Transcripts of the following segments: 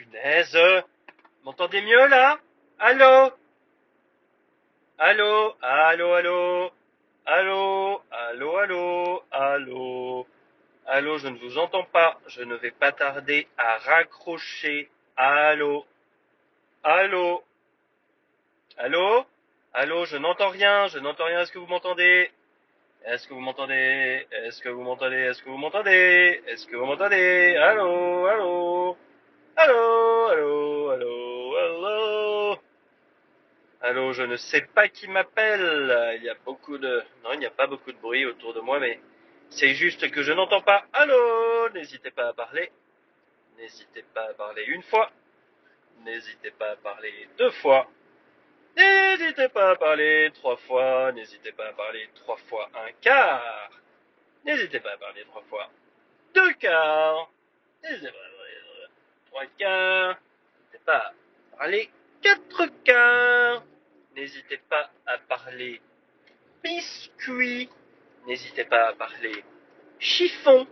punaise. M'entendez mieux là? Allô? Allô? Allô Allô? Allô? Allô Allô? Allô? Allô, je ne vous entends pas. Je ne vais pas tarder à raccrocher. Allô? Allô? Allô? Allô, je n'entends rien, je n'entends rien. Est-ce que vous m'entendez? Est-ce que vous m'entendez? Est-ce que vous m'entendez? Est-ce que vous m'entendez? Est-ce que vous m'entendez? Allô? Allô? Allô Allô Allô Allô Allô, je ne sais pas qui m'appelle. Il y a beaucoup de... Non, il n'y a pas beaucoup de bruit autour de moi, mais c'est juste que je n'entends pas. Allô N'hésitez pas à parler. N'hésitez pas à parler une fois. N'hésitez pas à parler deux fois. N'hésitez pas à parler trois fois. N'hésitez pas à parler trois fois un quart. N'hésitez pas à parler trois fois deux quarts. N'hésitez pas à 3. N'hésitez pas à parler 4 quarts. N'hésitez pas à parler biscuit. N'hésitez pas à parler chiffon.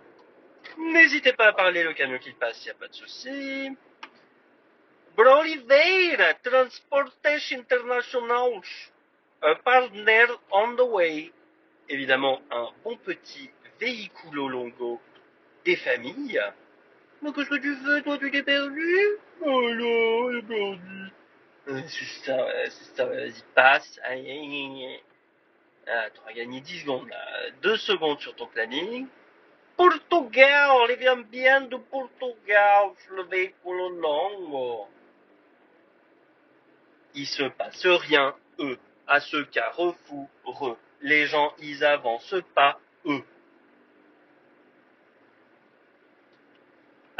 N'hésitez pas à parler le camion qui passe, il n'y a pas de souci. Broliveira Transportation International, un partner on the way. Évidemment, un bon petit véhicule longo des familles. Mais qu'est-ce que tu veux, toi, tu t'es perdu Oh non, j'ai perdu. Euh, C'est ça, ouais, c'est ça, vas-y, passe. Aïe, aïe, aïe, aïe. Ah, tu auras gagné 10 secondes, là. 2 secondes sur ton planning. Portugal, il vient bien de Portugal, le véhicule longo. Il se passe rien, eux, à ce carrefour. Les gens, ils avancent pas, eux.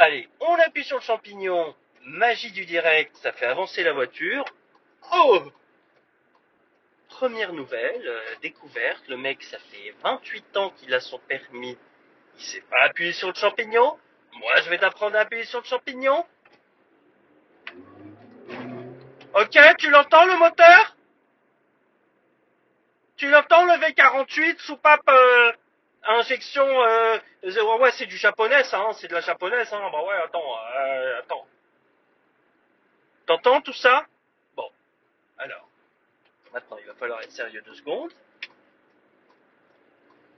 Allez, on appuie sur le champignon. Magie du direct, ça fait avancer la voiture. Oh Première nouvelle, euh, découverte, le mec, ça fait 28 ans qu'il a son permis. Il sait pas appuyer sur le champignon? Moi, je vais t'apprendre à appuyer sur le champignon. Ok, tu l'entends le moteur? Tu l'entends le V48 soupape euh, injection euh, zéro- ouais c'est du japonais ça, hein, c'est de la japonaise hein. Bah ouais attends euh, attends. T'entends tout ça? Bon alors maintenant il va falloir être sérieux deux secondes.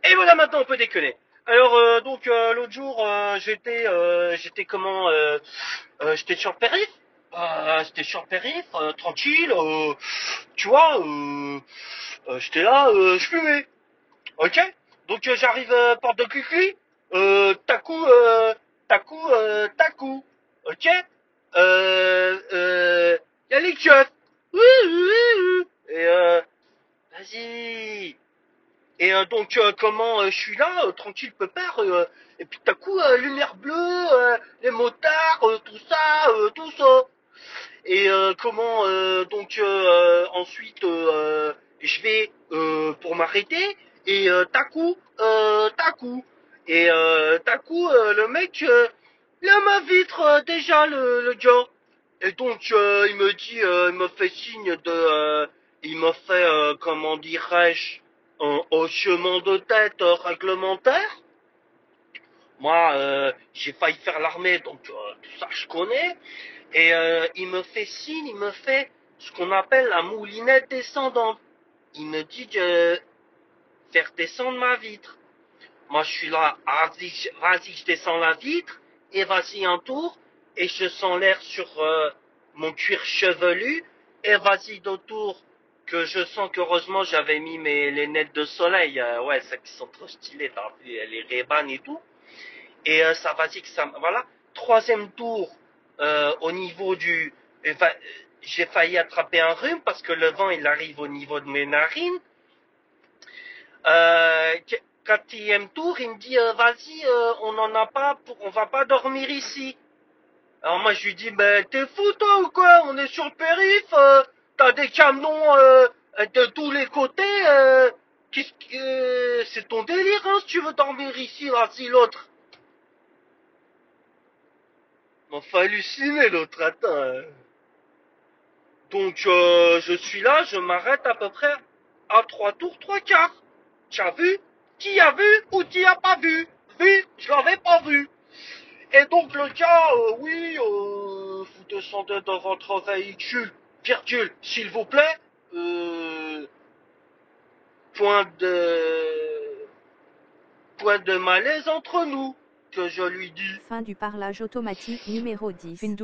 Et voilà maintenant on peut déconner. Alors euh, donc euh, l'autre jour euh, j'étais euh, j'étais comment euh, euh, j'étais sur le périph. J'étais sur le périph, tranquille, tu vois, j'étais là, je fumais. Ok? Donc euh, j'arrive euh, porte de Cucli, euh, tacou, euh, tacou, euh, tacou. Ok? Euh, euh, y a les oui. Et euh, vas-y. Et euh, donc euh, comment je suis là, tranquille pépère, euh, et puis tout à lumière bleue, les motards, tout ça, tout ça. Et comment donc ensuite je vais pour m'arrêter et euh, takou, euh, takou. Et euh, takou euh, le mec il ma vitre déjà le, le gars. Et donc il me dit, il me fait signe de, il me fait comment dirais-je un hochement de tête réglementaire. Moi, j'ai failli faire l'armée, donc tout ça je connais. Et il me fait signe, il me fait ce qu'on appelle la moulinette descendante. Il me dit de faire descendre ma vitre. Moi, je suis là, vas-y, je- descends la vitre, et vas-y un tour, et je sens l'air sur euh, mon cuir chevelu, et vas-y d'autres tours, que je sens qu'heureusement j'avais mis mes lunettes de soleil, euh, ouais, ça qui sont trop stylées, les Ray-Ban et tout. Et euh, ça vas-y que ça, voilà. Troisième tour, euh, au niveau du, j'ai failli attraper un rhume parce que le vent il arrive au niveau de mes narines. Euh, qu- quatrième tour, il me dit euh, vas-y, euh, on n'en a pas, pour, on va pas dormir ici. Alors moi je lui dis ben t'es fou toi ou quoi? On est sur le périph, euh, t'as des camions de tous les côtés. Qu'est-ce que c'est ton délire hein, si tu veux dormir ici, vas-y l'autre. M'a fait halluciner l'autre, attends. Donc je suis là, je m'arrête à peu près à trois tours, trois quarts. Tu as vu Qui a vu ou qui a pas vu Vu Je l'avais pas vu. Et donc le gars, euh, oui, euh, descendez dans votre véhicule, virgule, s'il vous plaît, euh, point de, point de malaise entre nous, que je lui dis. Fin du parlage automatique numéro 10. Fin du